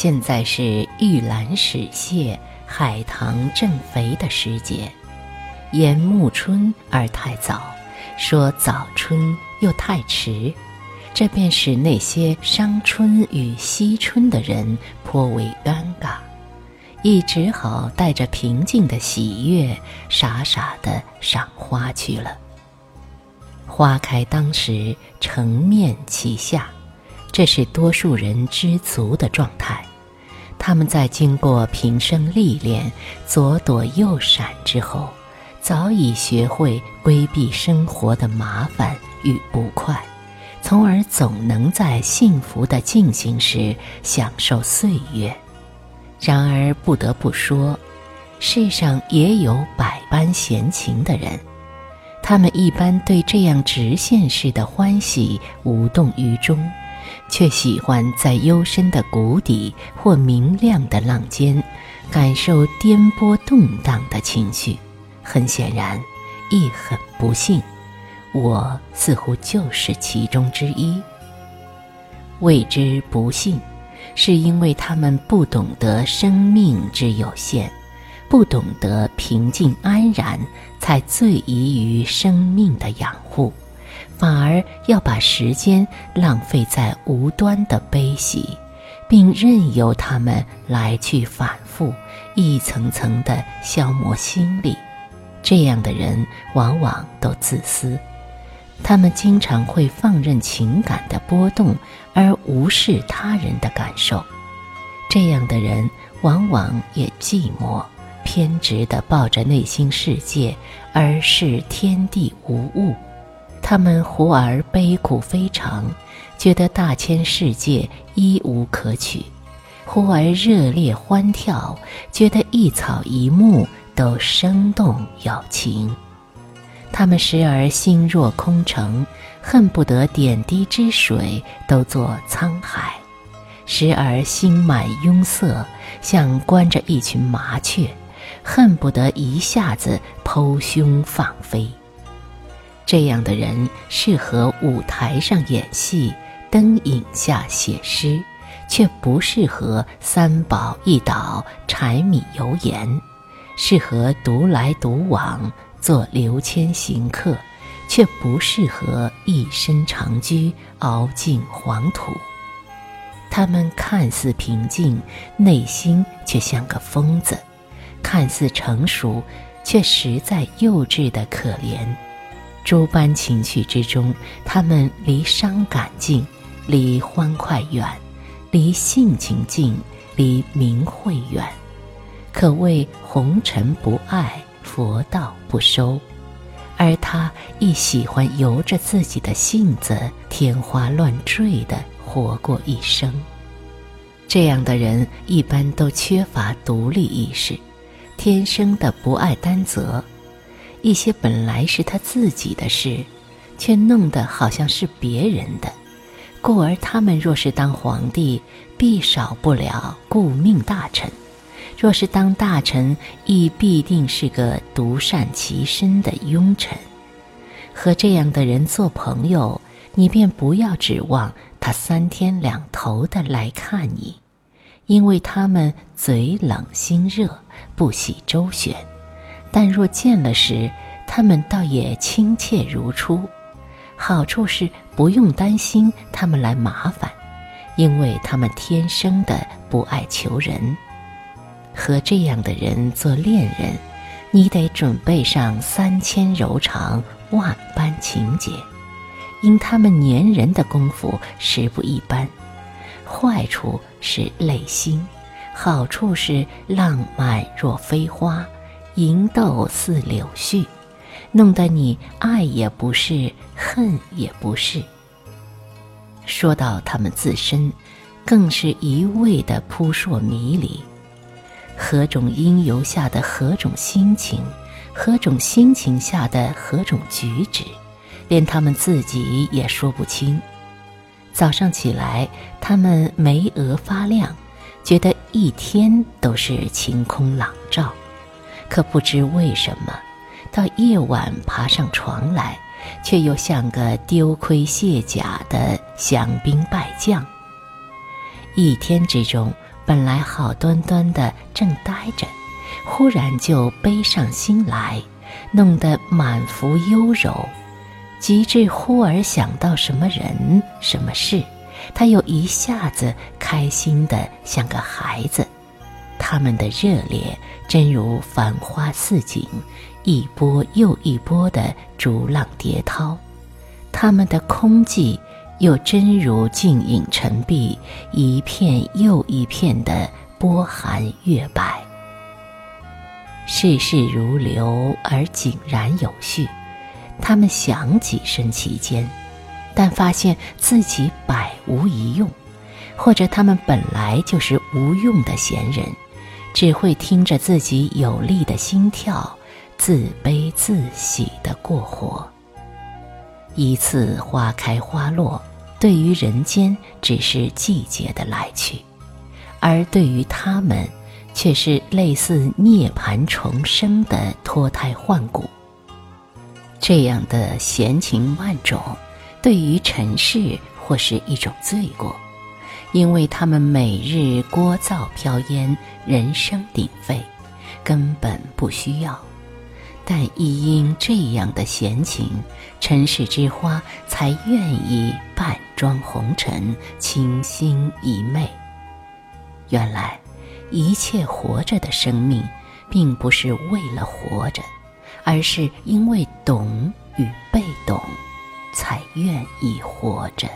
现在是玉兰始谢、海棠正肥的时节，言暮春而太早，说早春又太迟，这便使那些伤春与惜春的人颇为尴尬，亦只好带着平静的喜悦，傻傻的赏花去了。花开当时，成面其下。这是多数人知足的状态，他们在经过平生历练、左躲右闪之后，早已学会规避生活的麻烦与不快，从而总能在幸福的进行时享受岁月。然而不得不说，世上也有百般闲情的人，他们一般对这样直线式的欢喜无动于衷。却喜欢在幽深的谷底或明亮的浪尖，感受颠簸动荡的情绪。很显然，亦很不幸，我似乎就是其中之一。谓之不幸，是因为他们不懂得生命之有限，不懂得平静安然，才最宜于生命的养护。反而要把时间浪费在无端的悲喜，并任由他们来去反复，一层层的消磨心力。这样的人往往都自私，他们经常会放任情感的波动，而无视他人的感受。这样的人往往也寂寞、偏执地抱着内心世界，而视天地无物。他们忽而悲苦非常，觉得大千世界一无可取；忽而热烈欢跳，觉得一草一木都生动有情。他们时而心若空城，恨不得点滴之水都作沧海；时而心满拥塞，像关着一群麻雀，恨不得一下子剖胸放飞。这样的人适合舞台上演戏，灯影下写诗，却不适合三宝一倒、柴米油盐；适合独来独往，做流迁行客，却不适合一身长居，熬尽黄土。他们看似平静，内心却像个疯子；看似成熟，却实在幼稚的可怜。诸般情趣之中，他们离伤感近，离欢快远，离性情近，离名讳远，可谓红尘不爱，佛道不收。而他亦喜欢由着自己的性子，天花乱坠的活过一生。这样的人一般都缺乏独立意识，天生的不爱担责。一些本来是他自己的事，却弄得好像是别人的，故而他们若是当皇帝，必少不了顾命大臣；若是当大臣，亦必定是个独善其身的庸臣。和这样的人做朋友，你便不要指望他三天两头的来看你，因为他们嘴冷心热，不喜周旋。但若见了时，他们倒也亲切如初。好处是不用担心他们来麻烦，因为他们天生的不爱求人。和这样的人做恋人，你得准备上三千柔肠，万般情节，因他们粘人的功夫实不一般。坏处是累心，好处是浪漫若飞花。银豆似柳絮，弄得你爱也不是，恨也不是。说到他们自身，更是一味的扑朔迷离。何种因由下的何种心情，何种心情下的何种举止，连他们自己也说不清。早上起来，他们眉额发亮，觉得一天都是晴空朗照。可不知为什么，到夜晚爬上床来，却又像个丢盔卸甲的降兵败将。一天之中，本来好端端的正呆着，忽然就悲上心来，弄得满腹忧柔。及至忽而想到什么人、什么事，他又一下子开心的像个孩子。他们的热烈，真如繁花似锦，一波又一波的逐浪叠涛；他们的空寂，又真如静影沉璧，一片又一片的波寒月白。世事如流，而井然有序。他们想跻身其间，但发现自己百无一用，或者他们本来就是无用的闲人，只会听着自己有力的心跳，自悲自喜的过活。一次花开花落，对于人间只是季节的来去，而对于他们，却是类似涅槃重生的脱胎换骨。这样的闲情万种，对于尘世或是一种罪过，因为他们每日聒噪飘烟，人声鼎沸，根本不需要。但亦因这样的闲情，尘世之花才愿意扮装红尘，倾心一媚。原来，一切活着的生命，并不是为了活着。而是因为懂与被懂，才愿意活着。